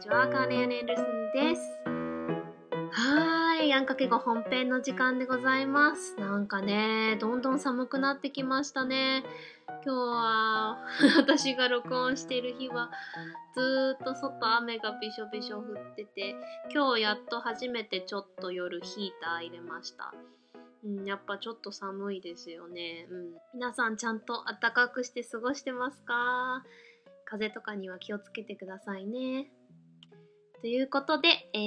ちは、カーネアン・エンダーソンです。はーい、あんかけご本編の時間でございます。なんかね、どんどん寒くなってきましたね。今日は 私が録音している日はずーっと外雨がびしょびしょ降ってて今日やっと初めてちょっと夜ヒーター入れました。うん、やっぱちょっと寒いですよね。うん、皆さんちゃんと暖かくして過ごしてますか？風邪とかには気をつけてくださいね。ということで、え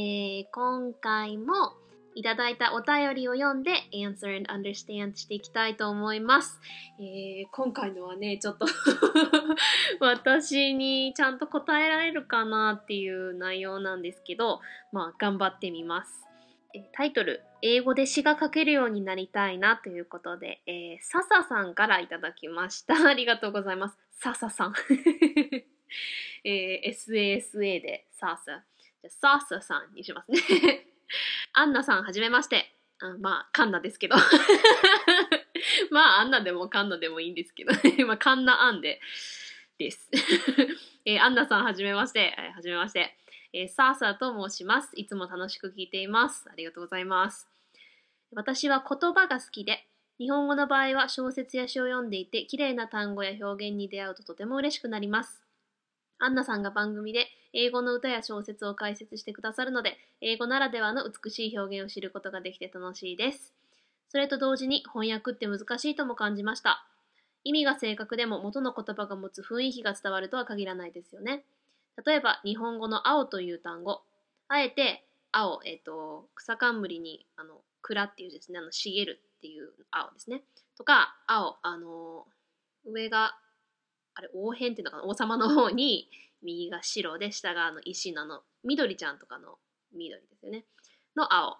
ー今回もいただいたお便りを読んで Answer and Understand していきたいと思います。えー今回のはね、ちょっと 私にちゃんと答えられるかなっていう内容なんですけど、まあ頑張ってみます。えタイトル、英語で詩が書けるようになりたいなということで、えー、笹さんからいただきました。ありがとうございます。笹さん。えー SASA でサーサ。じゃあサーサさんにしますね。アンナさん、はじめまして。あまあ、カンナですけど。まあ、アンナでもカンナでもいいんですけど、まあ、カンナアンで、です。えーアンナさん、はじめまして。えーはじめまして。えーサーサーと申します。いつも楽しく聞いています。ありがとうございます。私は言葉が好きで、日本語の場合は小説や詩を読んでいて、綺麗な単語や表現に出会うととても嬉しくなります。アンナさんが番組で英語の歌や小説を解説してくださるので、英語ならではの美しい表現を知ることができて楽しいです。それと同時に翻訳って難しいとも感じました。意味が正確でも元の言葉が持つ雰囲気が伝わるとは限らないですよね。例えば、日本語の青という単語。あえて、青、えっ、と、草冠に、あの、蔵っていうですね、あの、茂るっていう青ですね。とか、青、あの、上が、あれ、王辺っていうのかな、王様の方に、右が白で、下があの石のあの、緑ちゃんとかの緑ですよね。の青。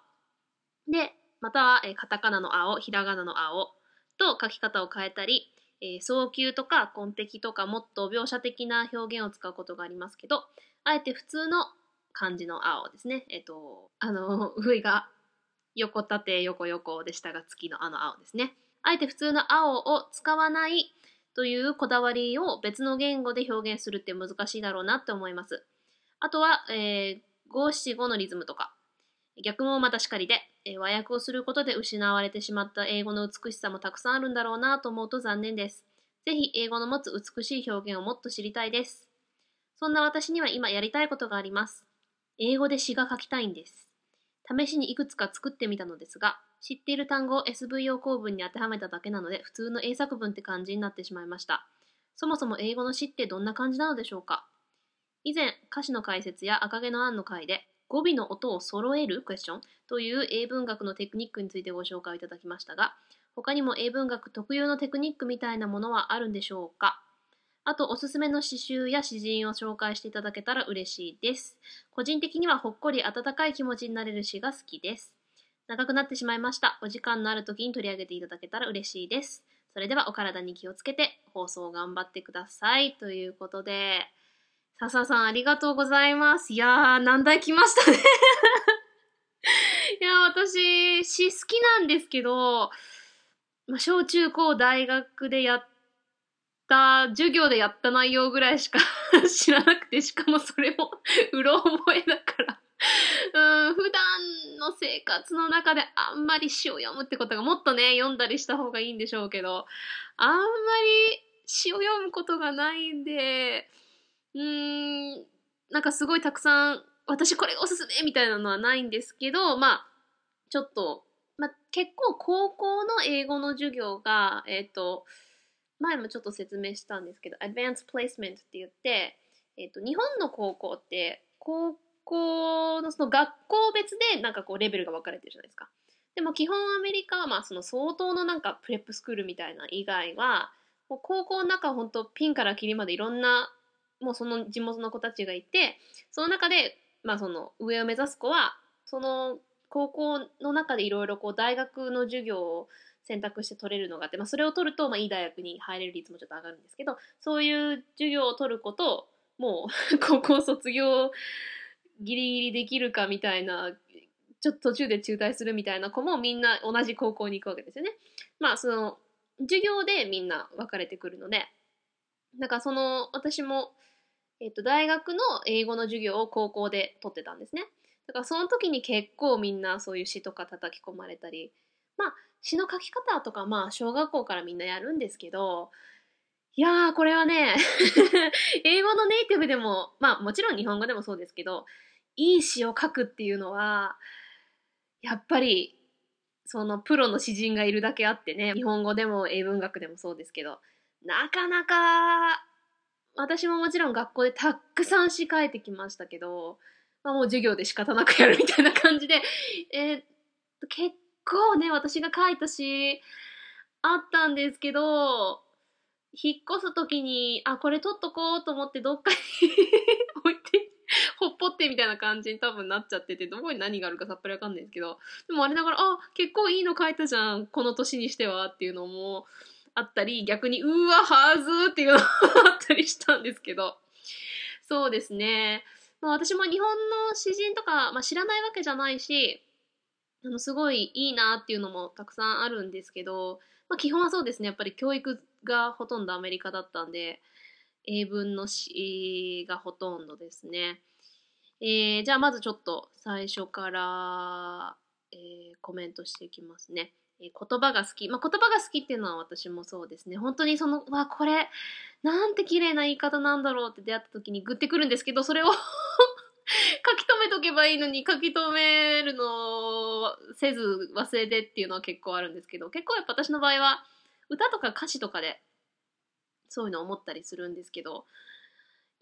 で、または、えーカタカナの青、ひらがなの青と書き方を変えたり、えー早急とか根的とかもっと描写的な表現を使うことがありますけど、あえて普通の漢字の青ですね。えっ、と、あの、上が横縦横横で下が月のあの青ですね。あえて普通の青を使わないというこだわりを別の言語で表現するって難しいだろうなって思います。あとは、えー、五七五のリズムとか、逆もまたしかりで、えー和訳をすることで失われてしまった英語の美しさもたくさんあるんだろうなと思うと残念です。ぜひ英語の持つ美しい表現をもっと知りたいです。そんな私には今やりたいことがあります。英語で詩が書きたいんです。試しにいくつか作ってみたのですが、知っている単語を SVO 構文に当てはめただけなので、普通の英作文って感じになってしまいました。そもそも英語の詩ってどんな感じなのでしょうか？以前、歌詞の解説や赤毛のアンの回で、語尾の音を揃えるクエスチョンという英文学のテクニックについてご紹介いただきましたが、他にも英文学特有のテクニックみたいなものはあるんでしょうか？あと、おすすめの詩集や詩人を紹介していただけたら嬉しいです。個人的にはほっこり温かい気持ちになれる詩が好きです。長くなってしまいました。お時間のある時に取り上げていただけたら嬉しいです。それではお体に気をつけて放送頑張ってください。ということで、笹さんありがとうございます。いやー、難題来ましたね。いや、私、詩好きなんですけど、ま、小中高大学でやった、授業でやった内容ぐらいしか 知らなくて、しかもそれも うろ覚えだから。うん、普段の生活の中であんまり詩を読むってことがもっとね、読んだりした方がいいんでしょうけど、あんまり詩を読むことがないんで、うーん、なんかすごいたくさん、私これがおすすめみたいなのはないんですけど、まあ、ちょっと、まあ、結構高校の英語の授業が、えっ、と、前もちょっと説明したんですけど、Advanced Placement って言って、えっ、と、日本の高校って、高校のその学校別でなんかこうレベルが分かれてるじゃないですか。でも基本アメリカはまあその相当のなんかプレップスクールみたいな以外は、もう高校の中は本当ピンからキリまでいろんなもうその地元の子たちがいてその中で、まあ、その上を目指す子はその高校の中でいろいろこう大学の授業を選択して取れるのがあって、まあ、それを取ると、まあ、いい大学に入れる率もちょっと上がるんですけどそういう授業を取る子ともう 高校卒業ギリギリできるかみたいなちょっと途中で中退するみたいな子もみんな同じ高校に行くわけですよね。まあその授業でみんな分かれてくるのでだからその私もえっと、大学の英語の授業を高校で取ってたんですね。だからその時に結構みんなそういう詩とか叩き込まれたり、まあ詩の書き方とかまあ小学校からみんなやるんですけど、いやーこれはね、英語のネイティブでも、まあもちろん日本語でもそうですけど、いい詩を書くっていうのは、やっぱりそのプロの詩人がいるだけあってね、日本語でも英文学でもそうですけど、なかなか私ももちろん学校でたくさん詩書いてきましたけど、まあもう授業で仕方なくやるみたいな感じで、えー、結構ね、私が書いた詩あったんですけど、引っ越す時に、あ、これ取っとこうと思ってどっかに 置いて、ほっぽってみたいな感じに多分なっちゃってて、どこに何があるかさっぱりわかんないんですけど、でもあれだから、あ、結構いいの書いたじゃん、この年にしてはっていうのも、あったり、逆に、うわ、はずっていうのが あったりしたんですけど、そうですね。まあ、私も日本の詩人とか、まあ、知らないわけじゃないし、あの、すごいいいなっていうのもたくさんあるんですけど、まあ、基本はそうですね。やっぱり教育がほとんどアメリカだったんで、英文の詩がほとんどですね。えー、じゃあまずちょっと最初から、えー、コメントしていきますね。え言葉が好き。まあ、言葉が好きっていうのは私もそうですね。本当にその、わ、これ、なんて綺麗な言い方なんだろうって出会った時にグッてくるんですけど、それを 書き留めとけばいいのに書き留めるのをせず忘れてっていうのは結構あるんですけど、結構やっぱ私の場合は歌とか歌詞とかでそういうの思ったりするんですけど、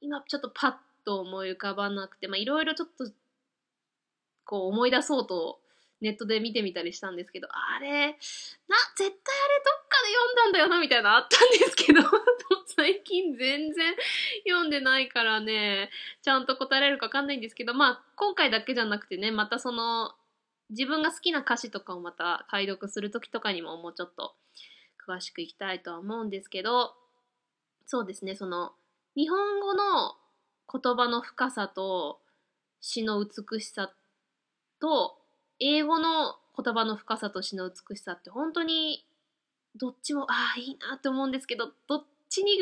今ちょっとパッと思い浮かばなくて、いろいろちょっとこう思い出そうとネットで見てみたりしたんですけど、あれ、な、絶対あれどっかで読んだんだよな、みたいなのあったんですけど、最近全然読んでないからね、ちゃんと答えられるかわかんないんですけど、まあ、今回だけじゃなくてね、またその、自分が好きな歌詞とかをまた解読する時とかにももうちょっと詳しくいきたいとは思うんですけど、そうですね、その、日本語の言葉の深さと詩の美しさと英語の言葉の深さと詩の美しさって本当にどっちもああいいなって思うんですけどどっちに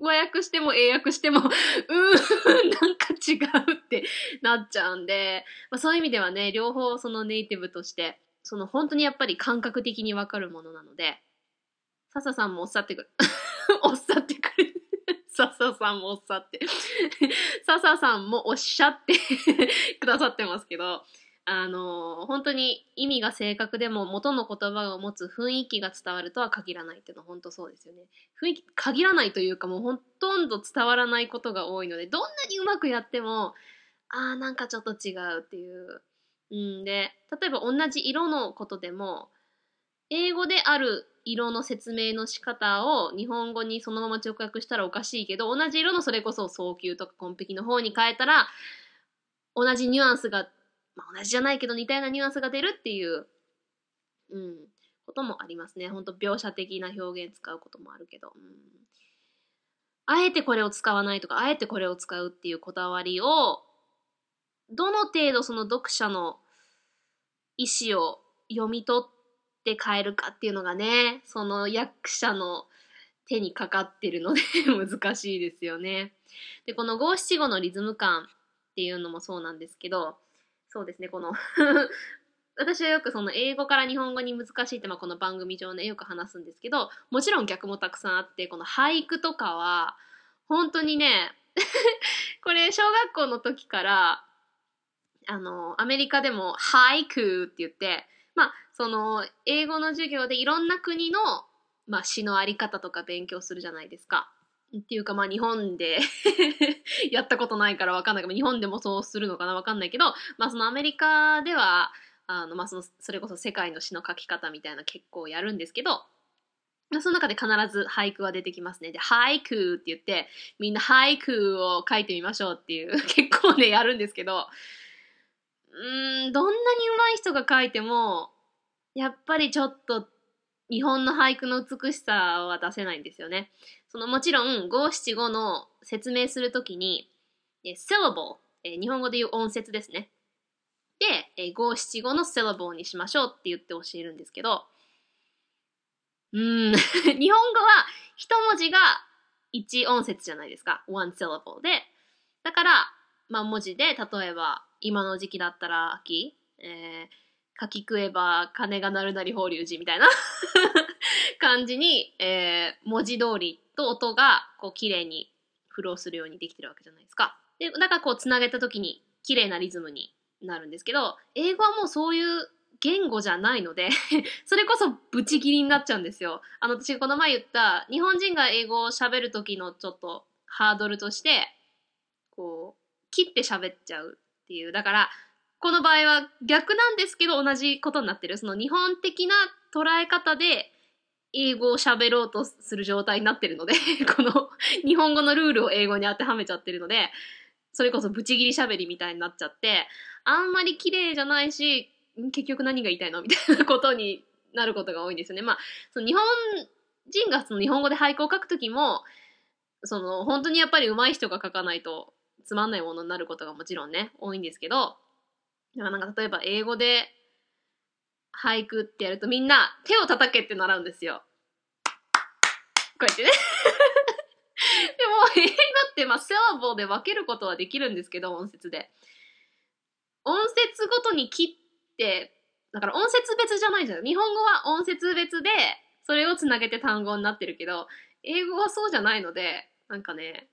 和訳しても英訳しても うーんなんか違うってなっちゃうんで、まあ、そういう意味ではね両方そのネイティブとしてその本当にやっぱり感覚的にわかるものなので笹さんもおっしゃってくる おっしゃってくる笹さんもおっしゃって 笹さんもおっしゃって くださってますけどあの本当に意味が正確でも元の言葉を持つ雰囲気が伝わるとは限らないっていうのは本当そうですよね。雰囲気限らないというかもうほとんど伝わらないことが多いのでどんなにうまくやってもあーなんかちょっと違うっていう。うんで例えば同じ色のことでも英語である色の説明の仕方を日本語にそのまま直訳したらおかしいけど同じ色のそれこそ早急とかコンペキの方に変えたら同じニュアンスがまあ、同じじゃないけど似たようなニュアンスが出るっていう、うん、こともありますね。ほんと描写的な表現使うこともあるけど、うん。あえてこれを使わないとか、あえてこれを使うっていうこだわりを、どの程度その読者の意思を読み取って変えるかっていうのがね、その役者の手にかかってるので 難しいですよね。で、この五七五のリズム感っていうのもそうなんですけど、そうですね、この 私はよくその英語から日本語に難しいってまあこの番組上でよく話すんですけどもちろん逆もたくさんあってこの俳句とかは本当にね これ小学校の時からあのアメリカでも俳句って言ってまあその英語の授業でいろんな国の、まあ、詩のあり方とか勉強するじゃないですか。っていうかまあ日本で やったことないからわかんないけど日本でもそうするのかなわかんないけどまあそのアメリカではあのまあそのそれこそ世界の詩の書き方みたいな結構やるんですけどその中で必ず俳句は出てきますね。で、俳句って言って、みんな俳句を書いてみましょうっていう、結構ね、やるんですけど、うーん、どんなに上手い人が書いても、やっぱりちょっと日本の俳句の美しさは出せないんですよね。そのもちろん五七五の説明するときに、え syllable、日本語で言う音節ですね。で、五七五の syllable にしましょうって言って教えるんですけど、うん、日本語は一文字が一音節じゃないですか。one syllable で、だから、まあ文字で、例えば、今の時期だったら秋、えー、柿食えば金が鳴るなり法隆寺みたいな 感じに、えー、文字通りと音がこう綺麗にフローするようにできてるわけじゃないですか。で、だからこうつなげた時に綺麗なリズムになるんですけど、英語はもうそういう言語じゃないので それこそブチギリになっちゃうんですよ。あの、私この前言った、日本人が英語を喋る時のちょっとハードルとして、こう、切って喋っちゃうっていう。だから、この場合は逆なんですけど同じことになってる。その日本的な捉え方で英語を喋ろうとする状態になってるので、この日本語のルールを英語に当てはめちゃってるので、それこそブチギリ喋りみたいになっちゃって、あんまり綺麗じゃないし、結局何が言いたいのみたいなことになることが多いんですよね。まあ、その日本人がその日本語で俳句を書くときも、その本当にやっぱり上手い人が書かないとつまんないものになることがもちろんね、多いんですけど、だからなんか例えば英語で俳句ってやるとみんな手を叩けって習うんですよ。こうやってね。でも英語ってまあセラボで分けることはできるんですけど、音節で。音節ごとに切って、だから音節別じゃないじゃん。日本語は音節別で、それをつなげて単語になってるけど、英語はそうじゃないので、なんかね、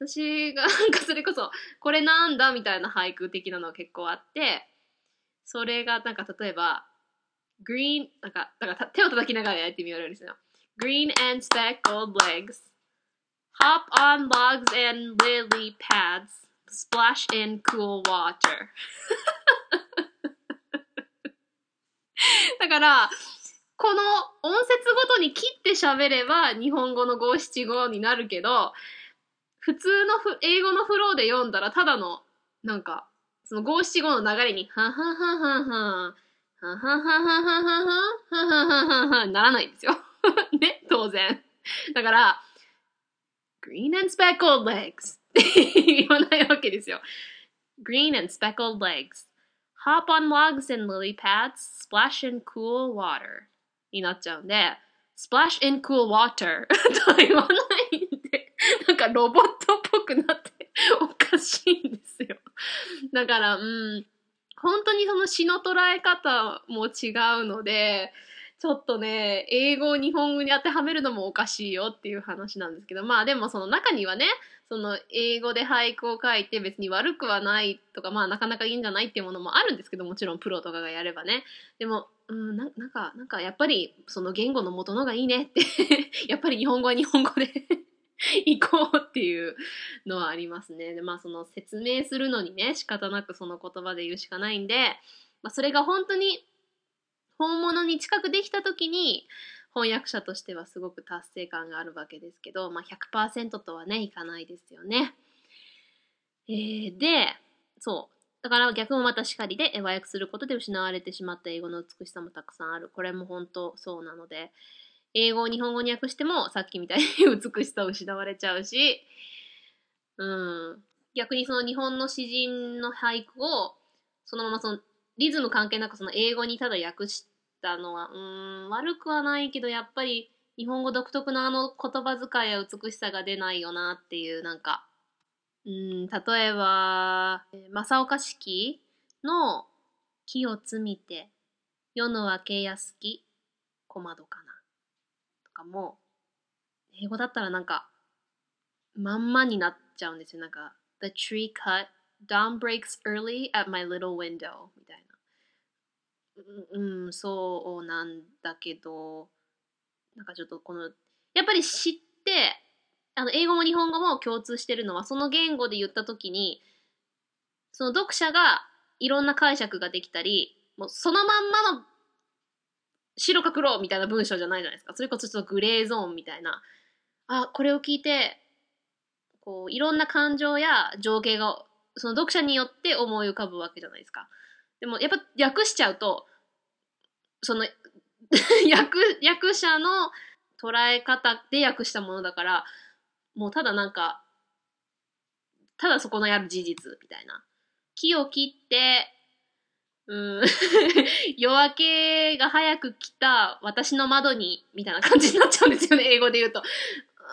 私が なんかそれこそ、これなんだみたいな俳句的なのが結構あって、それがなんか例えば、green、なんか、だから手を叩きながらやってみようですよ。green and speckled legs, hop on logs and lily pads, splash in cool water. だから、この音節ごとに切って喋れば日本語の五七五になるけど、普通のふ英語のフローで読んだらただの、なんか、その五七五の流れに、ははははは、ははははははははははならないんですよ。ね、当然。だから、green and speckled legs って言わないわけですよ。green and speckled legs. hop on logs and lily pads, splash in cool water になっちゃうんで、splash in cool water とは言わない、かロボットっぽくなっておかしいんですよ。だから、うん、本当にその詩の捉え方も違うので、ちょっとね、英語を日本語に当てはめるのもおかしいよっていう話なんですけど、まあでもその中にはね、その英語で俳句を書いて別に悪くはないとか、まあなかなかいいんじゃないっていうものもあるんですけど、もちろんプロとかがやればね。でも、うん、ななんか、なんかやっぱりその言語の元のがいいねって、やっぱり日本語は日本語で 行こうっていうのはありますね。で、まあその説明するのにね、仕方なくその言葉で言うしかないんで、まあそれが本当に本物に近くできた時に翻訳者としてはすごく達成感があるわけですけど、まあ、100%とはねいかないですよね。えー、でそうだから逆もまたしかりで和訳することで失われてしまった英語の美しさもたくさんあるこれも本当そうなので英語を日本語に訳してもさっきみたいに美しさを失われちゃうし、うん、逆にその日本の詩人の俳句をそのままそのリズム関係なくその英語にただ訳したのは、うん、悪くはないけど、やっぱり日本語独特のあの言葉遣いや美しさが出ないよなっていう、なんか、うん、例えば、正岡子規の木を摘みて、世の明けやすき小窓かな。かも、英語だったらなんか、まんまになっちゃうんですよ。なんか、The tree cut Dawn breaks early at my little window みたいな。うん、うん、そうなんだけど、なんかちょっとこの、やっぱり知って、あの、英語も日本語も共通してるのは、その言語で言ったときに、その読者がいろんな解釈ができたり、もうそのまんまの白か黒みたいな文章じゃないじゃないですか。それこそちょっとグレーゾーンみたいな。あ、これを聞いて、こう、いろんな感情や情景がその読者によって思い浮かぶわけじゃないですか。でもやっぱ訳しちゃうと、その 役役者の捉え方で訳したものだから、もうただなんか、ただそこのやる事実みたいな。木を切って、うん、夜明けが早く来た私の窓に、みたいな感じになっちゃうんですよね、英語で言うと。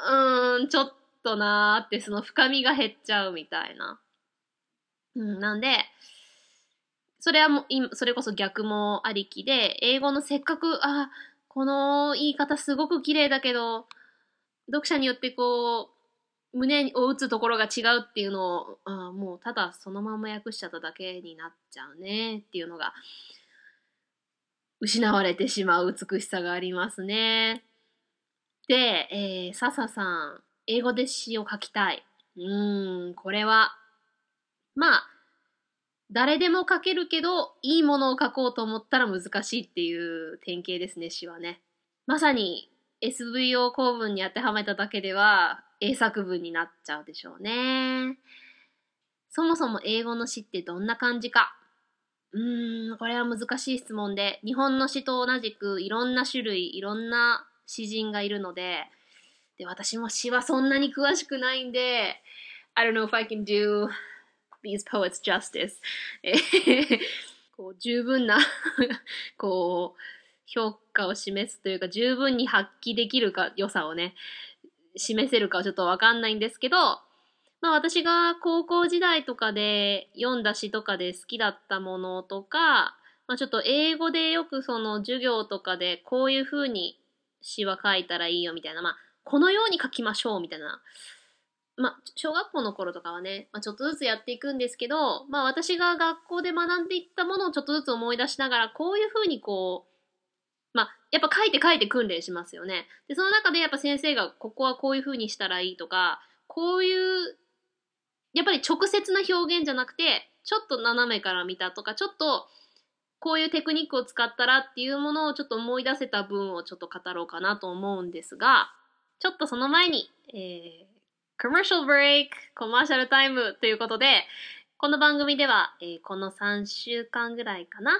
うーん、ちょっとなーってその深みが減っちゃうみたいな。うん、なんで、それはもう、それこそ逆もありきで、英語のせっかく、あ、この言い方すごく綺麗だけど、読者によってこう、胸を打つところが違うっていうのを、あもうただそのまま訳しちゃっただけになっちゃうねっていうのが、失われてしまう美しさがありますね。で、えー、笹さん、英語で詩を書きたい。うーん、これは、まあ、誰でも書けるけど、いいものを書こうと思ったら難しいっていう典型ですね、詩はね。まさに SVO 構文に当てはめただけでは英作文になっちゃうでしょうね。そもそも英語の詩ってどんな感じか。うーん、これは難しい質問で、日本の詩と同じくいろんな種類、いろんな詩人がいるので、で、私も詩はそんなに詳しくないんで、I don't know if I can do these poets justice こう十分な こう評価を示すというか十分に発揮できるか良さをね示せるかはちょっとわかんないんですけどまあ私が高校時代とかで読んだ詩とかで好きだったものとか、まあ、ちょっと英語でよくその授業とかでこういう風に詩は書いたらいいよみたいな、まあこのように書きましょうみたいなまあ、小学校の頃とかはね、まあ、ちょっとずつやっていくんですけど、まあ、私が学校で学んでいったものをちょっとずつ思い出しながら、こういうふうにこう、まあ、やっぱ書いて書いて訓練しますよね。で、その中でやっぱ先生が、ここはこういうふうにしたらいいとか、こういう、やっぱり直接な表現じゃなくて、ちょっと斜めから見たとか、ちょっと、こういうテクニックを使ったらっていうものをちょっと思い出せた分をちょっと語ろうかなと思うんですが、ちょっとその前に、えー、コマーシャルブレイク、コマーシャルタイムということで、この番組では、えー、この3週間ぐらいかな、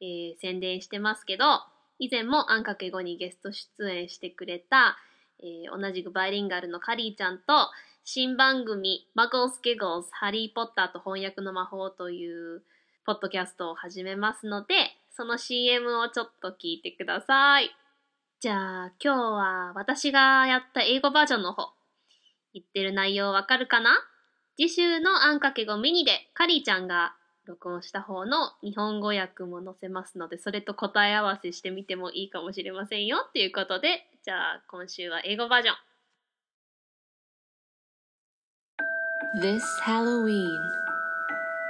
えー、宣伝してますけど、以前もあんかけ語にゲスト出演してくれた、えー、同じくバイリンガルのカリーちゃんと、新番組、マグルス・ギグルズ、ハリー・ポッターと翻訳の魔法というポッドキャストを始めますので、その CM をちょっと聞いてください。じゃあ今日は私がやった英語バージョンの方、言ってる内容わかるかな？次週のあんかけごミニでカリーちゃんが録音した方の日本語訳も載せますので、それと答え合わせしてみてもいいかもしれませんよっていうことで、じゃあ今週は英語バージョン。This Halloween,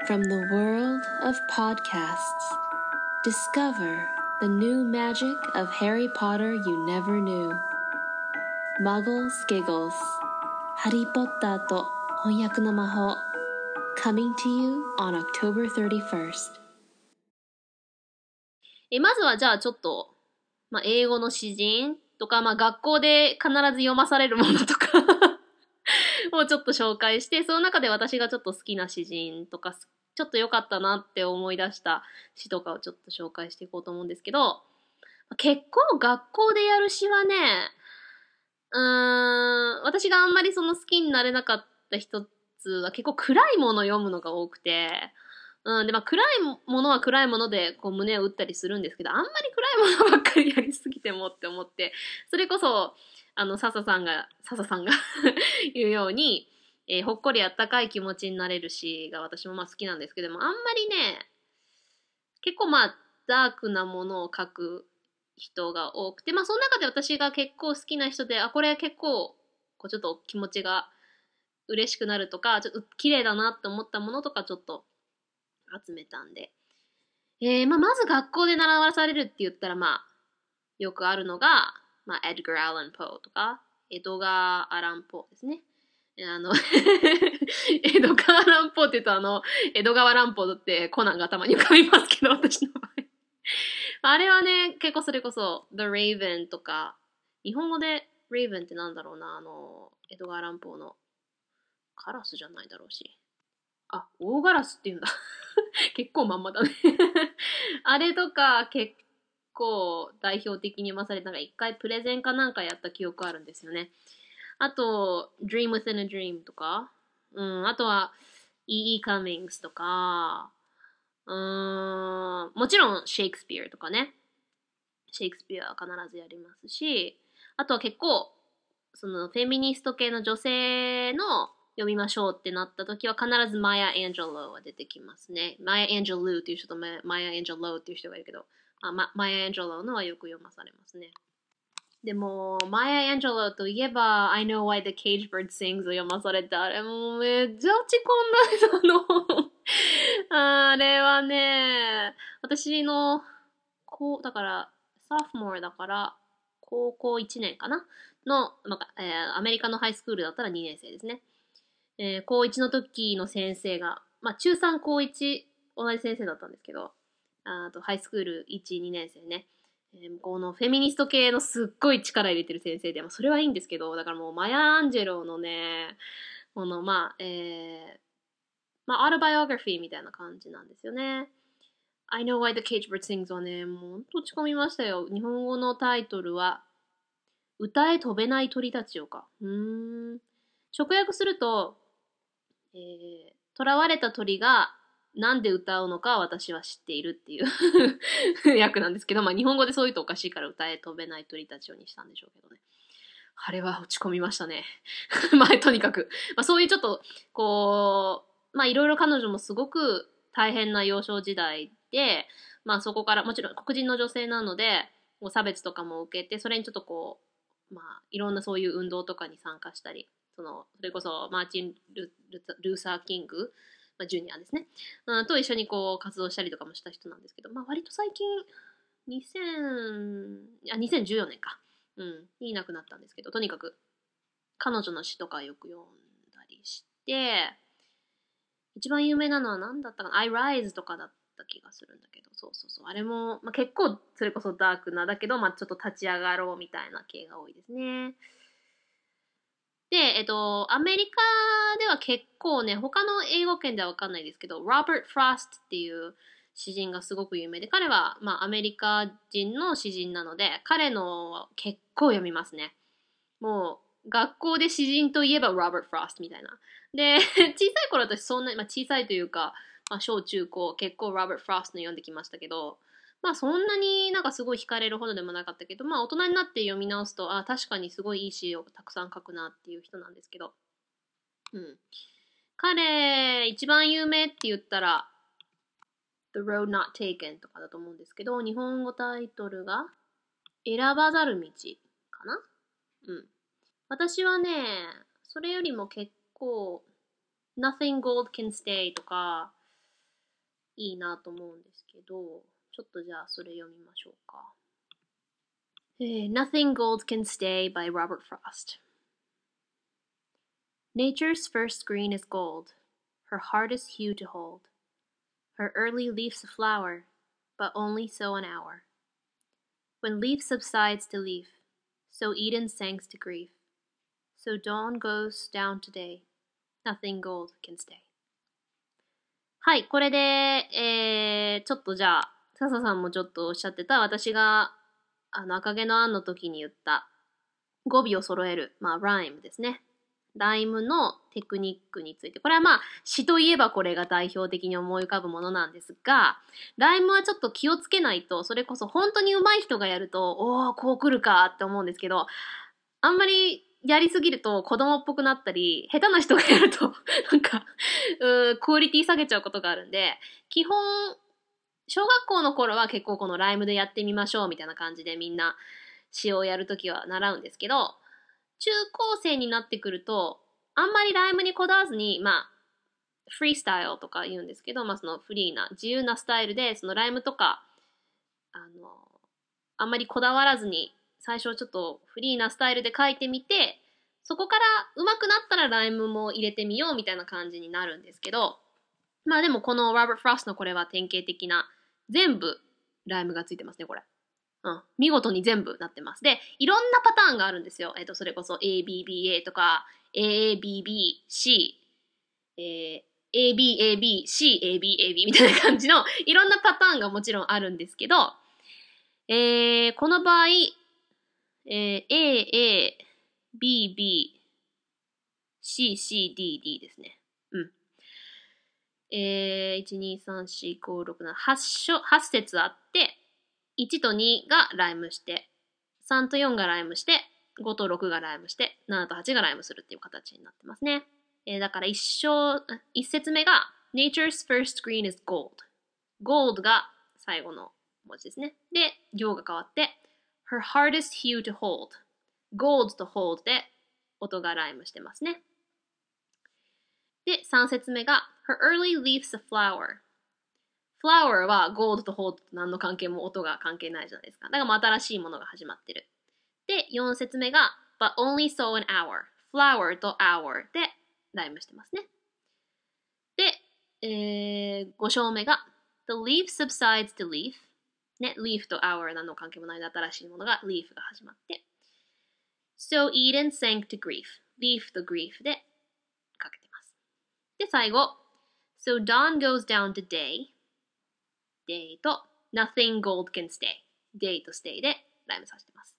from the world of podcasts, discover the new magic of Harry Potter you never knew. Muggles Giggles ハリー・ポッターと翻訳の魔法 Coming to you on October 31st えまずはじゃあちょっと、まあ、英語の詩人とか、まあ、学校で必ず読まされるものとか をちょっと紹介して、その中で私がちょっと好きな詩人とか、ちょっと良かったなって思い出した詩とかをちょっと紹介していこうと思うんですけど、結構学校でやる詩はね、うーん、私があんまりその好きになれなかった一つは結構暗いもの読むのが多くて、うん、で、まあ暗いものは暗いものでこう胸を打ったりするんですけど、あんまり暗いものばっかりやりすぎてもって思って、それこそ、あの、笹さんが、笹さんが 言うように、えー、ほっこりあったかい気持ちになれるしが私もまあ好きなんですけども、あんまりね、結構まあ、ダークなものを書く人が多くて、まあその中で私が結構好きな人で、あ、これ結構、こうちょっと気持ちが嬉しくなるとか、ちょっと綺麗だなって思ったものとかちょっと集めたんで。えー、まあまず学校で習わされるって言ったら、まあ、よくあるのが、まあ、エドガー・アラン・ポーとか、エドガー・アラン・ポーですね。あの エドガー・アランポーって言うとあの、江戸川乱歩ってコナンが頭に浮かびますけど、私の場合あれはね、結構それこそ The Raven とか、日本語で Raven ってなんだろうな、あの、江戸川乱歩のカラスじゃないだろうし。あ、大ガラスって言うんだ。結構まんまだね あれとか結構代表的に読まされたのが一回プレゼンかなんかやった記憶あるんですよね。あと、Dream Within a Dream とか、うん、あとは E.E. Cummings とか、うん、もちろんシェイクスピアとかね。シェイクスピアは必ずやりますし、あとは結構そのフェミニスト系の女性の読みましょうってなった時は必ずマヤ・エンジェローは出てきますね。マヤ・エンジェローっていう人とマヤ・エンジェローっていう人がいるけど、あま、マヤ・エンジェローのはよく読まされますね。でも、マヤ・エンジェローといえば、I know why the cage bird sings を読まされた。あれもうめっちゃ落ち込んだの。あれはね、私の、こう、だから、サーフモアだから、高校1年かな？の、まあえー、アメリカのハイスクールだったら2年生ですね。えー、高1の時の先生が、まあ、中3高1同じ先生だったんですけど、あとハイスクール1、2年生ね。えー、このフェミニスト系のすっごい力入れてる先生で、まあ、それはいいんですけど、だからもうマヤ・アンジェロのね、この、まあ、えー、まあ、アートバイオグラフィーみたいな感じなんですよね。I know why the cage bird sings はね、もうほんと落ち込みましたよ。日本語のタイトルは、歌え飛べない鳥たちよか。うーん。直訳すると、えー、囚われた鳥がなんで歌うのか私は知っているっていう 役なんですけど、まあ日本語でそういうとおかしいから歌え飛べない鳥たちをにしたんでしょうけどね。あれは落ち込みましたね。まあとにかく、まあそういうちょっと、こう、まあいろいろ彼女もすごく大変な幼少時代で、まあそこからもちろん黒人の女性なので、差別とかも受けて、それにちょっとこう、まあいろんなそういう運動とかに参加したり、そのそれこそマーチン・ルルーサー・キング、まあ、ジュニアですね、うん、と一緒にこう活動したりとかもした人なんですけど、まあ、割と最近2000あ2014年か、うん、にいなくなったんですけどとにかく彼女の詩とかよく読んだりして一番有名なのは何だったかな？I Rise とかだった気がするんだけどそうそうそう。あれも、まあ、結構それこそダークなだけど、まあ、ちょっと立ち上がろうみたいな系が多いですね。で、えっと、アメリカでは結構ね、他の英語圏ではわかんないですけど、ロバート・フロストっていう詩人がすごく有名で、彼は、まあ、アメリカ人の詩人なので、彼の結構読みますね。もう、学校で詩人といえばロバート・フロストみたいな。で、小さい頃私そんな、まあ、小さいというか、まあ、小中高結構ロバート・フロストの読んできましたけど、まあそんなになんかすごい惹かれるほどでもなかったけど、まあ大人になって読み直すと、あ確かにすごいいい詩をたくさん書くなっていう人なんですけど。うん。彼、一番有名って言ったら、The Road Not Taken とかだと思うんですけど、日本語タイトルが、選ばざる道かな？うん。私はね、それよりも結構、Nothing Gold Can Stay とか、いいなと思うんですけど、ちょっとじゃあそれ読みましょうか。えー、Nothing Gold Can Stay by Robert Frost Nature's first green is gold, her hardest hue to hold. Her early leaf's a flower, but only so an hour. When leaf subsides to leaf, so Eden sinks to grief. So dawn goes down today, nothing gold can stay. はい、これで、えー、ちょっとじゃあ、 笹さんもちょっとおっしゃってた、私が、あの、赤毛のアンの時に言った語尾を揃える、まあ、ライムですね。ライムのテクニックについて。これはまあ、詩といえばこれが代表的に思い浮かぶものなんですが、ライムはちょっと気をつけないと、それこそ本当に上手い人がやると、おおこう来るかって思うんですけど、あんまりやりすぎると子供っぽくなったり、下手な人がやると、なんか、うクオリティ下げちゃうことがあるんで、基本、小学校の頃は結構このライムでやってみましょうみたいな感じでみんな詩をやるときは習うんですけど、中高生になってくると、あんまりライムにこだわずに、まあ、フリースタイルとか言うんですけど、まあそのフリーな、自由なスタイルで、そのライムとか、あの、あんまりこだわらずに、最初ちょっとフリーなスタイルで書いてみて、そこから上手くなったらライムも入れてみようみたいな感じになるんですけど、まあでもこの Robert Frost のこれは典型的な全部ライムがついてますね、これ。うん。見事に全部なってます。で、いろんなパターンがあるんですよ。えっ、ー、と、それこそ ABBA とか AABBC、えー、ABAB、CABAB みたいな感じのいろんなパターンがもちろんあるんですけど、えー、この場合、えー、AA、BB、CCDD ですね。えー、1、2、3、4、5、6、7、8章、8節あって、1と2がライムして、3と4がライムして、5と6がライムして、7と8がライムするっていう形になってますね。えー、だから一章、一節目が Nature's first green is gold. gold が最後の文字ですね。で、行が変わって Her hardest hue to hold. gold と hold で音がライムしてますね。で、3節目が Her early leaves a flower. flower は gold と hold と何の関係も音が関係ないじゃないですか。だからもう新しいものが始まってる。で、4節目が But only so an hour. flower と hour でライムしてますね。で、えー、5章目が The leaf subsides to leaf ね、leaf と hour 何の関係もない新しいものが leaf が始まって So Eden sank to grief leaf と grief で。で、最後。So dawn goes down to day. Day と nothing gold can stay. Day と stay でライムさせてます。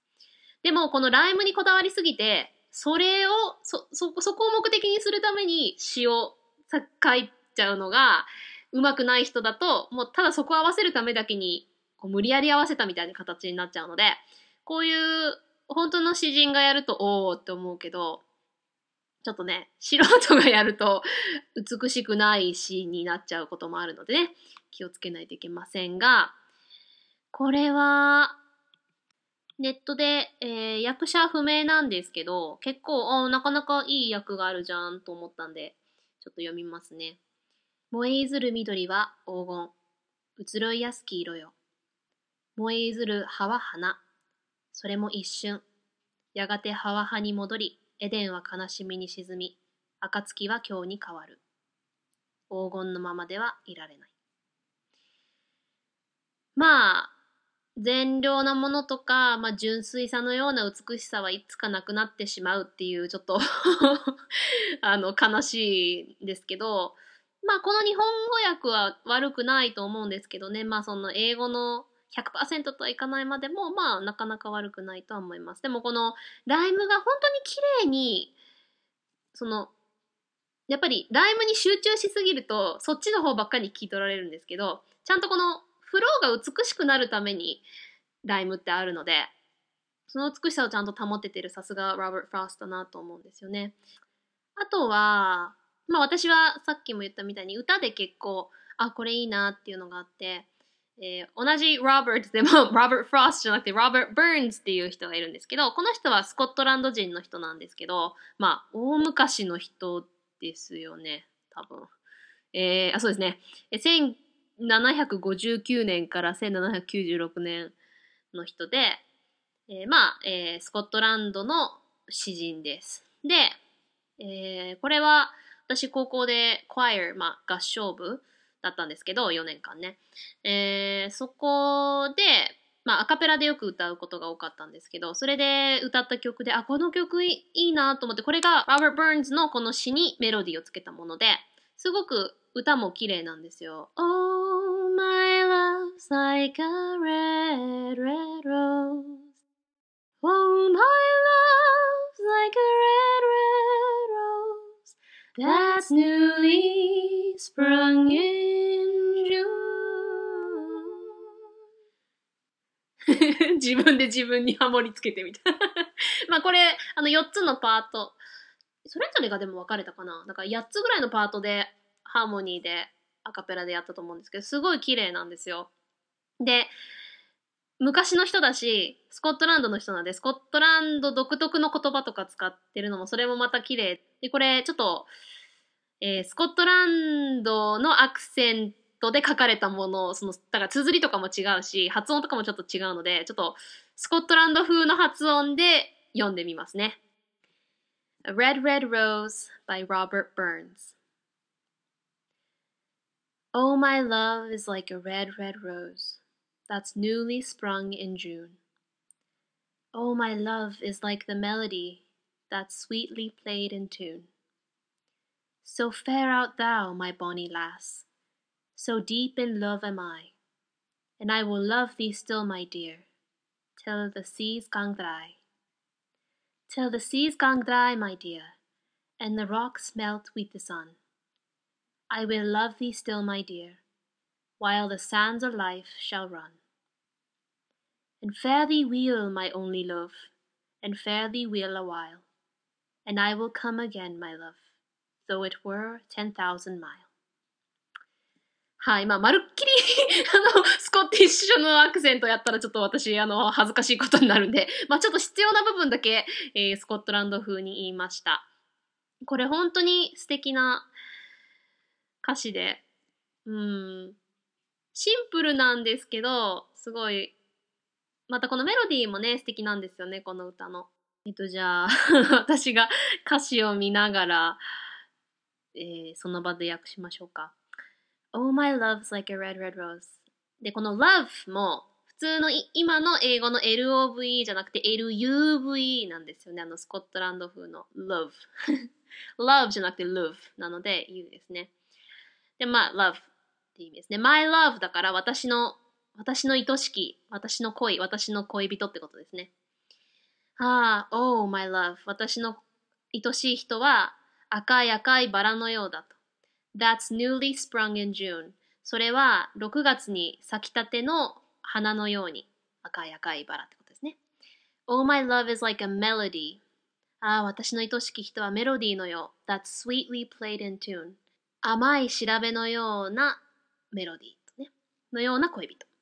でもこのライムにこだわりすぎてそれを、そ、そ、そこを目的にするために詩を書いちゃうのが、うまくない人だと、もうただそこを合わせるためだけに、こう無理やり合わせたみたいな形になっちゃうので、こういう本当の詩人がやると、おーって思うけど、ちょっとね、素人がやると美しくない詩になっちゃうこともあるのでね、気をつけないといけませんが、これは、ネットで、えー、役者不明なんですけど、結構、あなかなかいい役があるじゃんと思ったんで、ちょっと読みますね。燃えいずる緑は黄金。移ろいやすき色よ。燃えいずる葉は花。それも一瞬。やがて葉は葉に戻り、エデンは悲しみに沈み、暁は今日に変わる。黄金のままではいられない。まあ、善良なものとか、まあ、純粋さのような美しさはいつかなくなってしまうっていうちょっと あの悲しいですけどまあこの日本語訳は悪くないと思うんですけどねまあその英語の100%とはいかないまでもまあなかなか悪くないとは思いますでもこのライムが本当に綺麗にそのやっぱりライムに集中しすぎるとそっちの方ばっかり聞き取られるんですけどちゃんとこのフローが美しくなるためにライムってあるので、その美しさをちゃんと保ててるさすがロバート・フロストだなと思うんですよね。あとは、まあ私はさっきも言ったみたいに歌で結構、あ、これいいなっていうのがあって、えー、同じロバートでも、ロバート・フロスじゃなくて、ロバート・バーンズっていう人がいるんですけど、この人はスコットランド人の人なんですけど、まあ、大昔の人ですよね、多分。えー、あ、そうですね。1759年から1796年の人で、えー、まあ、えー、スコットランドの詩人です。で、えー、これは私高校でクワイア、まあ、合唱部だったんですけど、4年間ね。えー、そこで、まあ、アカペラでよく歌うことが多かったんですけど、それで歌った曲で、あ、この曲いいなと思って、これがロバート・バーンズのこの詩にメロディーをつけたもので、すごく歌も綺麗なんですよ。Oh, my love's like a red, red rose. Oh, my love's like a red, that's newly sprung in June. 自分で自分にハモりつけてみた。まあこれ、あの4つのパート。それぞれがでも分かれたかな。だから8つぐらいのパートでハーモニーでアカペラでやったと思うんですけど、すごい綺麗なんですよ。で、昔の人だし、スコットランドの人なんで、スコットランド独特の言葉とか使ってるのも、それもまた綺麗。で、これ、ちょっと、えー、スコットランドのアクセントで書かれたもの、その、だから綴りとかも違うし、発音とかもちょっと違うので、ちょっと、スコットランド風の発音で読んでみますね。A Red Red Rose by Robert Burns Oh, my love is like a red, red rose that's newly sprung in June. Oh, my love is like the melody that's sweetly played in tune. So fair art thou, my bonny lass, so deep in love am I, and I will love thee still, my dear, till the seas gang dry. Till the seas gang dry, my dear, and the rocks melt with the sun I will love thee still, my dear, while the sands of life shall run. And fare thee weel, my only love, and fare thee well a while. And I will come again, my love, though it were ten thousand mile. はい。まあ、まるっきり あの、スコッティッシュのアクセントやったらちょっと私、あの、恥ずかしいことになるんで、まあ、ちょっと必要な部分だけ、えー、スコットランド風に言いました。これ本当に素敵な歌詞で、うん、シンプルなんですけど、すごい、またこのメロディーもね、素敵なんですよね、この歌の。えっと、じゃあ 私が歌詞を見ながら、えー、その場で訳しましょうか。Oh, my love's like a red, red rose. で、この love も、普通の今の英語の LOVE じゃなくて LUVE なんですよね。あのスコットランド風の love。love じゃなくて love なので U ですね。で、まあ、love って意味ですね。my love だから私の、私の愛しき、私の恋、私の恋人ってことですね。ああ、oh, my love 私の愛しい人は赤い赤いバラのようだと。That's newly sprung in June. それは6月に咲きたての花のように赤い赤いバラってことですね。Oh, my love is like a melody. ああ、私の愛しき人はメロディーのよう。That's sweetly played in tune. 甘い調べのようなメロディー、ね、のような恋人。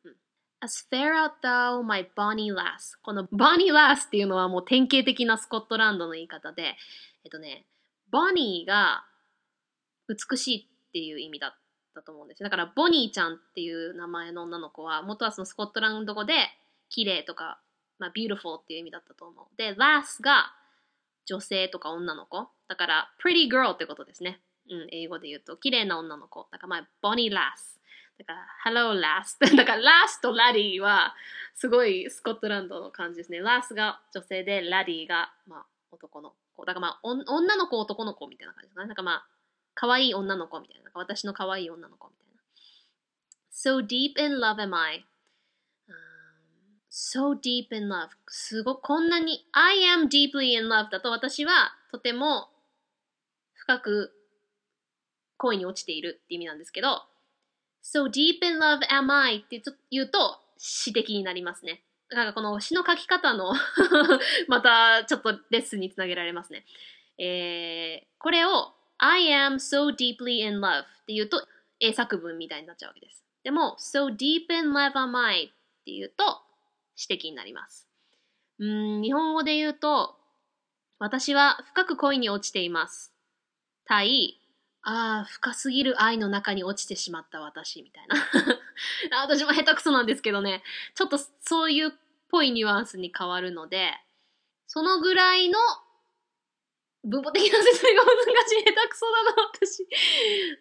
As fair out thou, my bonny lass. この bonny lass っていうのはもう典型的なスコットランドの言い方で、えっとね、bonny が美しいっていう意味だったと思うんですよ。だから、ボニーちゃんっていう名前の女の子は、元はそのスコットランド語で、綺麗とか、まあ、beautiful っていう意味だったと思う。で、lass が女性とか女の子。だから、pretty girl ってことですね。うん、英語で言うと、綺麗な女の子。だから、まあ、ボニー lass。だから、hello lass。だから、lass と laddie は、すごいスコットランドの感じですね。lass が女性で、laddie が、まあ、男の子。だからまあ、女の子、男の子みたいな感じですかね。なんかまあ、可愛い女の子みたいな。私の可愛い女の子みたいな。So deep in love am I. so deep in love. すごこんなに I am deeply in love だと私はとても深く恋に落ちているって意味なんですけど So deep in love am I って言うと詩的になりますね。だかこの詩の書き方の またちょっとレッスンにつなげられますね。えー、これを I am so deeply in love って言うと英作文みたいになっちゃうわけです。でも so deep in love am I って言うと詩的になります。うん日本語で言うと私は深く恋に落ちています。対ああ、深すぎる愛の中に落ちてしまった私みたいな 私も下手くそなんですけどね、ちょっとそういうっぽいニュアンスに変わるので、そのぐらいの文法的な説明が難しい。下手くそだな、私。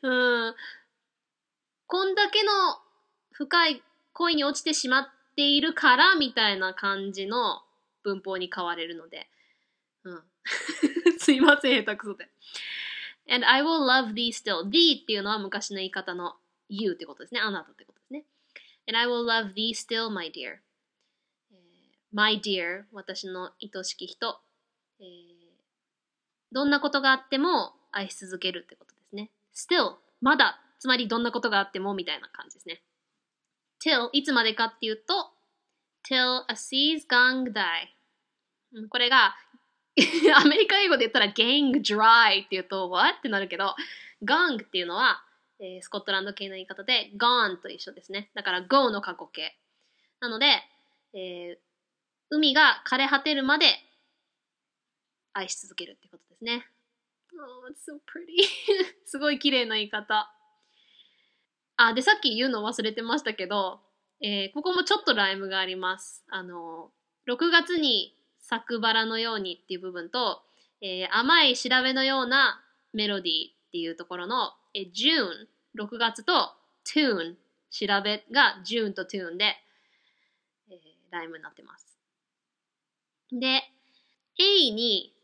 うん。こんだけの深い恋に落ちてしまっているから、みたいな感じの文法に変われるので。うん。すいません、下手くそで。And I will love thee still. thee っていうのは昔の言い方の you ってことですね。あなたってことですね。And I will love thee still, my dear. my dear 私の愛しき人。えーどんなことがあっても愛し続けるってことですね。still まだつまりどんなことがあってもみたいな感じですね。till いつまでかっていうと till a sea's gone die これが アメリカ英語で言ったら gang dry って言うと what? ってなるけど gong っていうのは、えー、スコットランド系の言い方で gone と一緒ですね。だから go の過去形。なので、えー、海が枯れ果てるまで愛し続けるってことですね。Oh, it's so pretty. すごい綺麗な言い方。あ、で、さっき言うの忘れてましたけど、えー、ここもちょっとライムがあります。あの、6月に咲くバラのようにっていう部分と、えー、甘い調べのようなメロディーっていうところの、えー、June、6月と tune、調べが June と tune で、えー、ライムになってます。で、A に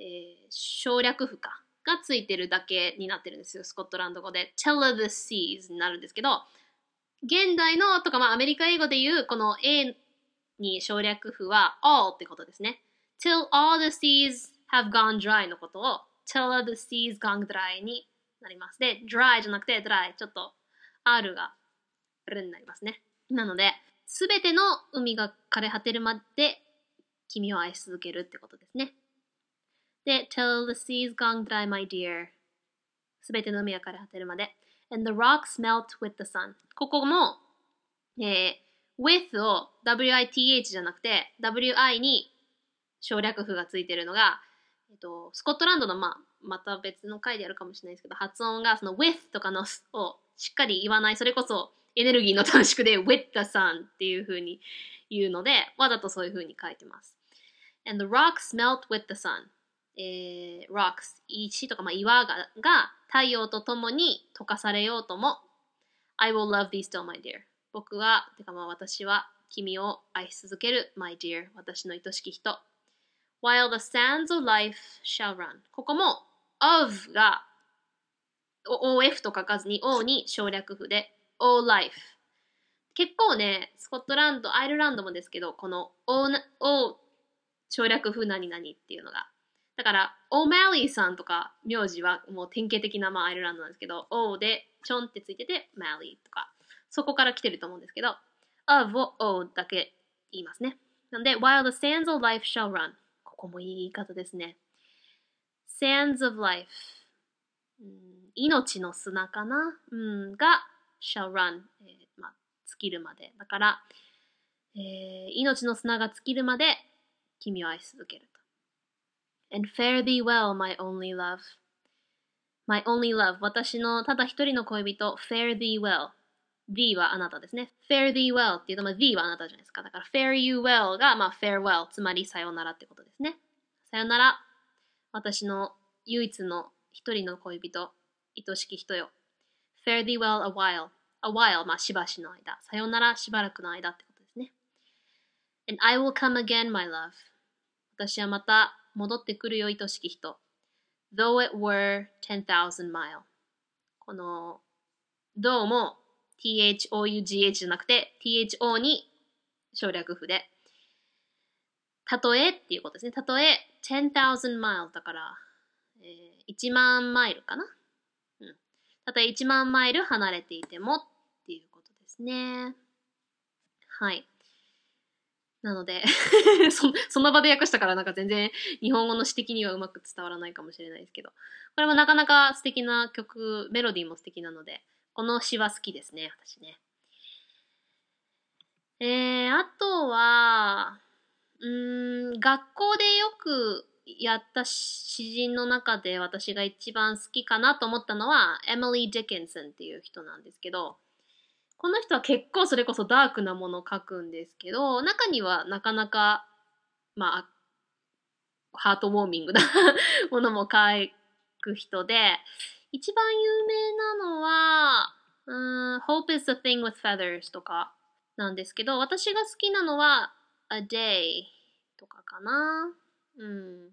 えー、省略符かがついてるだけになってるんですよ、スコットランド語で。tell of the seas になるんですけど、現代のとか、まあ、アメリカ英語で言うこの A に省略符は all ってことですね。till all the seas have gone dry のことを till all the seas gone dry になります。で、dry じゃなくて dry ちょっと R が R になりますね。なので、すべての海が枯れ果てるまで君を愛し続けるってことですね。で、till the sea's gone dry, my dear. すべての海は枯れ果てるまで。and the rocks melt with the sun. ここも、えー、with を with じゃなくて wi に省略符がついてるのが、えっと、スコットランドの、まあ、また別の回でやるかもしれないですけど、発音がその with とかのをしっかり言わない、それこそエネルギーの短縮で with the sun っていう風に言うので、わざとそういう風に書いてます。and the rocks melt with the sun. えー、rocks 石とか、まあ、岩がが太陽とともに溶かされようとも I will love thee still, my dear 僕は、てかまあ私は君を愛し続ける my dear 私の愛しき人。While the sands of life shall run ここも of が OF と書かずに O に省略符で O life 結構ね、スコットランド、アイルランドもですけど、この O, o 省略風何々っていうのが。だから、オーマリーさんとか、名字はもう典型的なまあアイルランドなんですけど、O でちょんってついてて、マリーとか、そこから来てると思うんですけど、of を O だけ言いますね。なんで、while the sands of life shall run ここもいい言い方ですね。sands of life、うん、命の砂かな、うん、が shall run、えーまあ、尽きるまで。だから、えー、命の砂が尽きるまで君を愛し続けると。and fare thee well, my only love. My only love. 私のただ一人の恋人、fare thee well. The はあなたですね。fare thee well っていうと、まあ、D はあなたじゃないですか。だから fare you well が、まあ、farewell。つまりさよならってことですね。さよなら。私の唯一の一人の恋人、愛しき人よ。fare thee well a while. a while まあしばしの間。さよならしばらくの間ってことですね。and I will come again, my love. 私はまた戻ってくるよ、愛しき人。though it were 10,000 mile この though も though じゃなくて tho に省略符でたとえっていうことですね。たとえ10,000 mile だから、えー、1万マイルかな？うん。たとえ1万マイル離れていてもっていうことですね。はい。なので そ、その場で訳したからなんか全然日本語の詩的にはうまく伝わらないかもしれないですけど、これもなかなか素敵な曲、メロディーも素敵なので、この詩は好きですね、私ね。えー、あとは、うん、学校でよくやった詩人の中で私が一番好きかなと思ったのは、エミリー・ディキンソンっていう人なんですけど、この人は結構それこそダークなものを書くんですけど、中にはなかなか、まあ、ハートウォーミングな ものも書く人で、一番有名なのは、うん、Hope is a thing with feathers とかなんですけど、私が好きなのは A day とかかな。うん。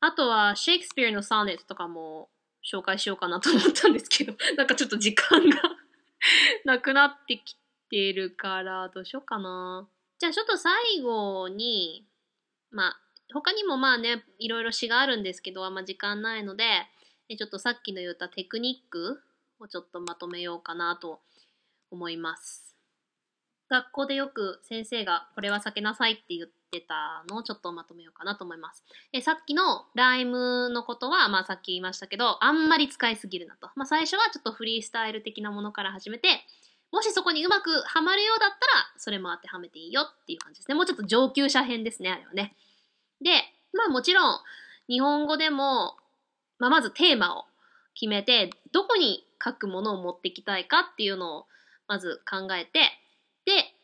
あとは、シェイクスピアのサーネットとかも紹介しようかなと思ったんですけど、なんかちょっと時間が なくなってきてるから、どうしようかな。じゃあちょっと最後に、まあ、他にもまあね、いろいろ詩があるんですけど、あんま時間ないので、ちょっとさっきの言ったテクニックをちょっとまとめようかなと思います。学校でよく先生がこれは避けなさいって言ってたのをちょっとまとめようかなと思います。えさっきのライムのことは、まあさっき言いましたけど、あんまり使いすぎるなと。まあ最初はちょっとフリースタイル的なものから始めて、もしそこにうまくはまるようだったら、それも当てはめていいよっていう感じですね。もうちょっと上級者編ですね、あれはね。で、まあもちろん、日本語でも、まあまずテーマを決めて、どこに書くものを持ってきたいかっていうのをまず考えて、で、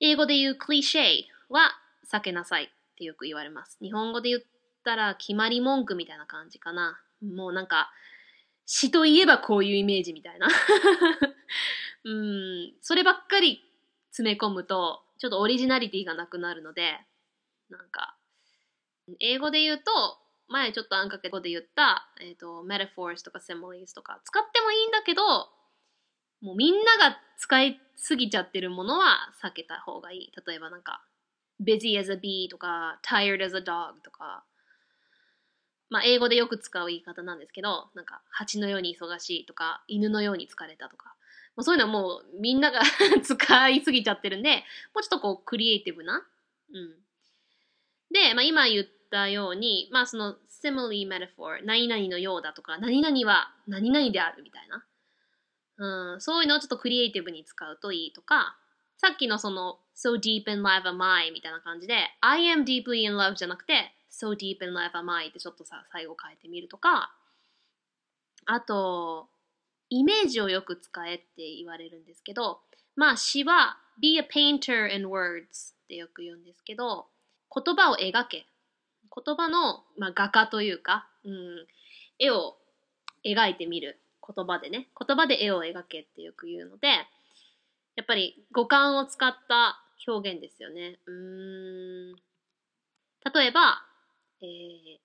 英語で言うクリシェイは避けなさいってよく言われます。日本語で言ったら決まり文句みたいな感じかな。もうなんか、詩といえばこういうイメージみたいな。うん、そればっかり詰め込むと、ちょっとオリジナリティがなくなるので、なんか、英語で言うと、前ちょっとあんかけ語で言った、えっ、ー、と、メタフォースとかセモリーズとか使ってもいいんだけど、もうみんなが使いすぎちゃってるものは避けた方がいい。例えばなんか、busy as a bee とか、tired as a dog とか、まあ英語でよく使う言い方なんですけど、なんか、蜂のように忙しいとか、犬のように疲れたとか、もうそういうのはもうみんなが 使いすぎちゃってるんで、もうちょっとこうクリエイティブな、うん、で、まあ、今言ったように、まあ、その simile metaphor 何々のようだとか何々は何々であるみたいな、うん、そういうのをちょっとクリエイティブに使うといいとかさっきのその so deep in love am I みたいな感じで I am deeply in love じゃなくて so deep in love am I ってちょっとさ最後変えてみるとかあとイメージをよく使えって言われるんですけどまあ詩は be a painter in words ってよく言うんですけど言葉を描け。言葉の、まあ、画家というか、うん、絵を描いてみる言葉でね言葉で絵を描けってよく言うのでやっぱり五感を使った表現ですよね。うん例えば、えー、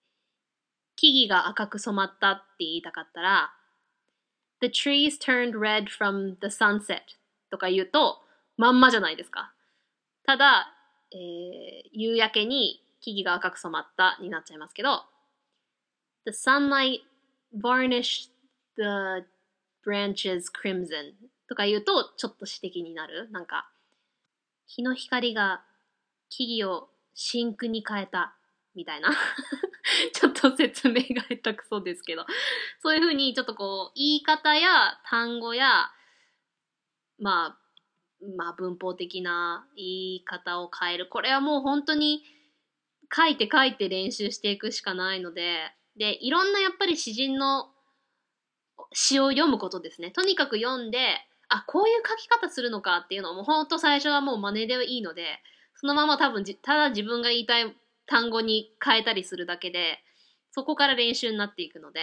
木々が赤く染まったって言いたかったら The trees turned red from the sunset とか言うとまんまじゃないですか。ただ、えー、夕焼けに木々が赤く染まったになっちゃいますけど The sunlight varnished the branches crimson とか言うとちょっと詩的になる。なんか、日の光が木々を真空に変えたみたいな。ちょっと説明が下手くそですけど。そういうふうにちょっとこう言い方や単語やまあまあ文法的な言い方を変える。これはもう本当に書いて書いて練習していくしかないのででいろんなやっぱり詩人の詩を読むことですね。とにかく読んであこういう書き方するのかっていうのをもうほんと最初はもう真似でいいのでそのまま多分ただ自分が言いたい単語に変えたりするだけでそこから練習になっていくので。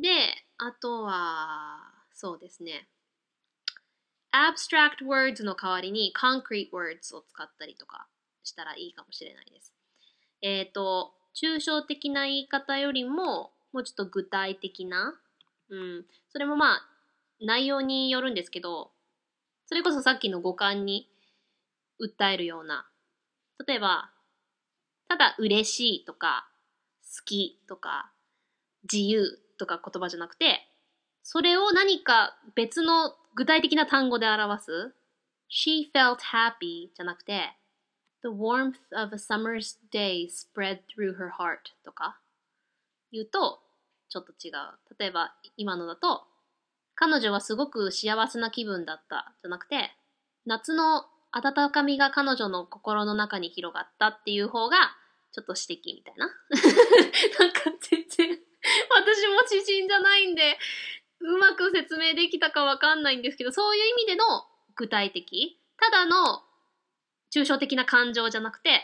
であとはそうですね。abstract words の代わりに concrete words を使ったりとか。したらいいかもしれないです。えっ、ー、と、抽象的な言い方よりも、もうちょっと具体的な、うん、それもまあ、内容によるんですけど、それこそさっきの五感に訴えるような、例えば、ただ嬉しいとか、好きとか、自由とか言葉じゃなくて、それを何か別の具体的な単語で表す She felt happy じゃなくて The warmth of a summer's day spread through her heart とか言うとちょっと違う。例えば今のだと彼女はすごく幸せな気分だったじゃなくて夏の温かみが彼女の心の中に広がったっていう方がちょっと詩的みたいな。なんか全然私も知人じゃないんでうまく説明できたかわかんないんですけどそういう意味での具体的ただの抽象的な感情じゃなくて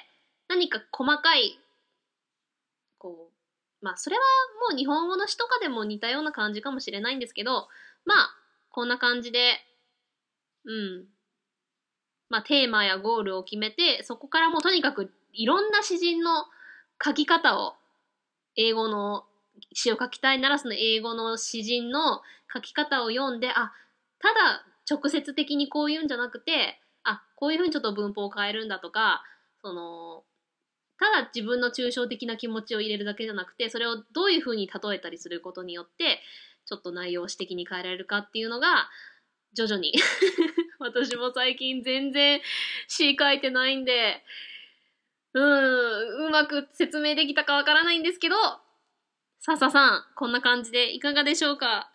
何か細かいこうまあそれはもう日本語の詩とかでも似たような感じかもしれないんですけどまあこんな感じでうん。まあテーマやゴールを決めてそこからもうとにかくいろんな詩人の書き方を英語の詩を書きたいならその英語の詩人の書き方を読んであただ直接的にこう言うんじゃなくてこういうふうにちょっと文法を変えるんだとかそのただ自分の抽象的な気持ちを入れるだけじゃなくてそれをどういうふうに例えたりすることによってちょっと内容を詩的に変えられるかっていうのが徐々に 私も最近全然詩書いてないんでうんうまく説明できたかわからないんですけど笹さんこんな感じでいかがでしょうか？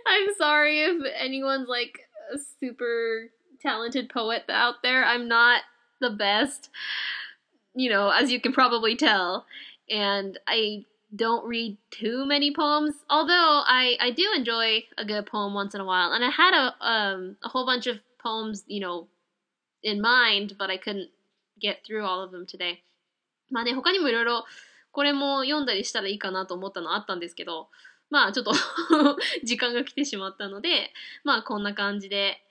I'm sorry if anyone's like a super talented poet out there. I'm not the best, you know, as you can probably tell. And I don't read too many poems, although I, I do enjoy a good poem once in a while. And I had a, um, a whole bunch of poems, you know, in mind, but I couldn't get through all of them today. まあね、他にもいろいろこれも読んだりしたらいいかなと思ったのあったんですけど、 まあちょっと 時間が来てしまったので、まあこんな感じで、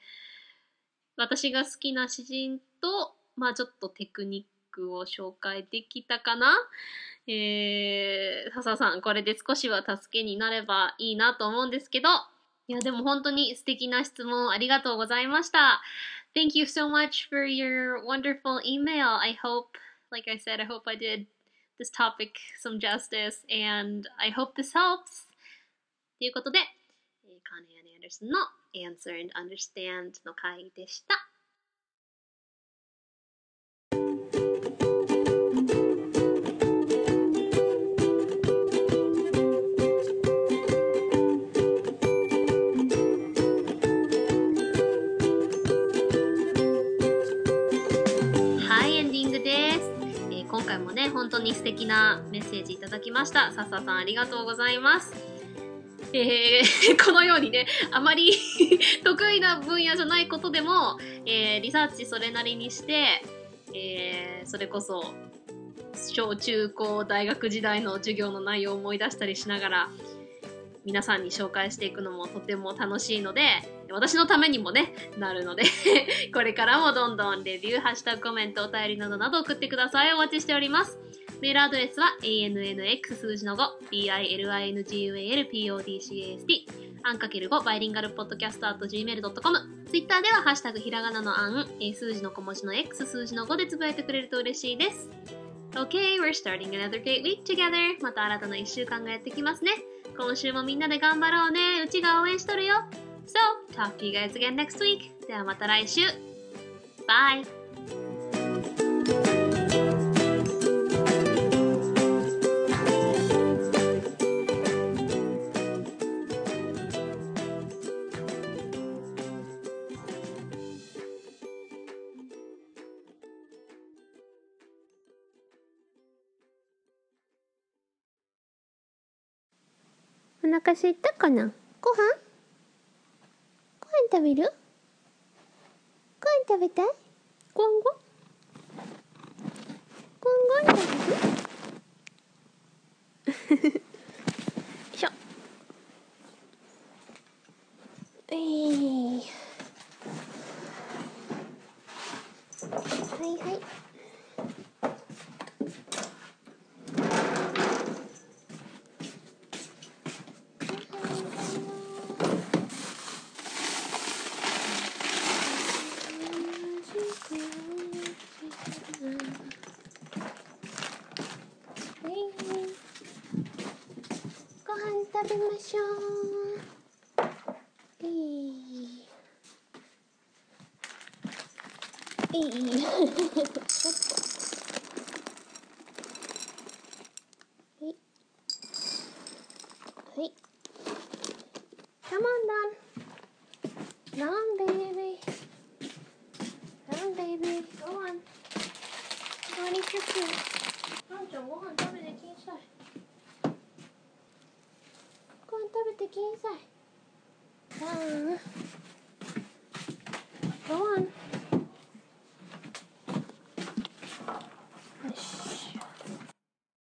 私が好きな詩人と、まあちょっとテクニックを紹介できたかな？えー、笹さん、これで少しは助けになればいいなと思うんですけど、いや、でも本当に素敵な質問ありがとうございました。Thank you so much for your wonderful email. I hope, like I said, I hope I did this topic some justice and I hope this helps. ということで、えー、カーネアン・アンダーソンの Answer and Understand の回でした。本当に素敵なメッセージいただきました。笹さんありがとうございます。えー、このようにねあまり 得意な分野じゃないことでも、えー、リサーチそれなりにして、えー、それこそ小中高大学時代の授業の内容を思い出したりしながら皆さんに紹介していくのもとても楽しいので私のためにもねなるので これからもどんどんレビューハッシュタグコメントお便りなどなど送ってください。お待ちしております。メールアドレスは ANNX 数字の5 BILINGUALPODCAST アンかける5バイリンガルポッドキャスト at gmail.com ツイッターではハッシュタグひらがなのあん、数字の小文字の X 数字の5でつぶやいてくれると嬉しいです Okay, we're starting another great week together. また新たな1週間がやってきますね。今週もみんなで頑張ろうね。うちが応援しとるよ。So, talk to you guys again next week. ではまた来週。Bye! 腹すいたかな？ご飯？ご飯食べる？ご飯食べたい？ゴンゴンゴンゴン食べる？しょえい、はいはい食べましょー。いい。い。い。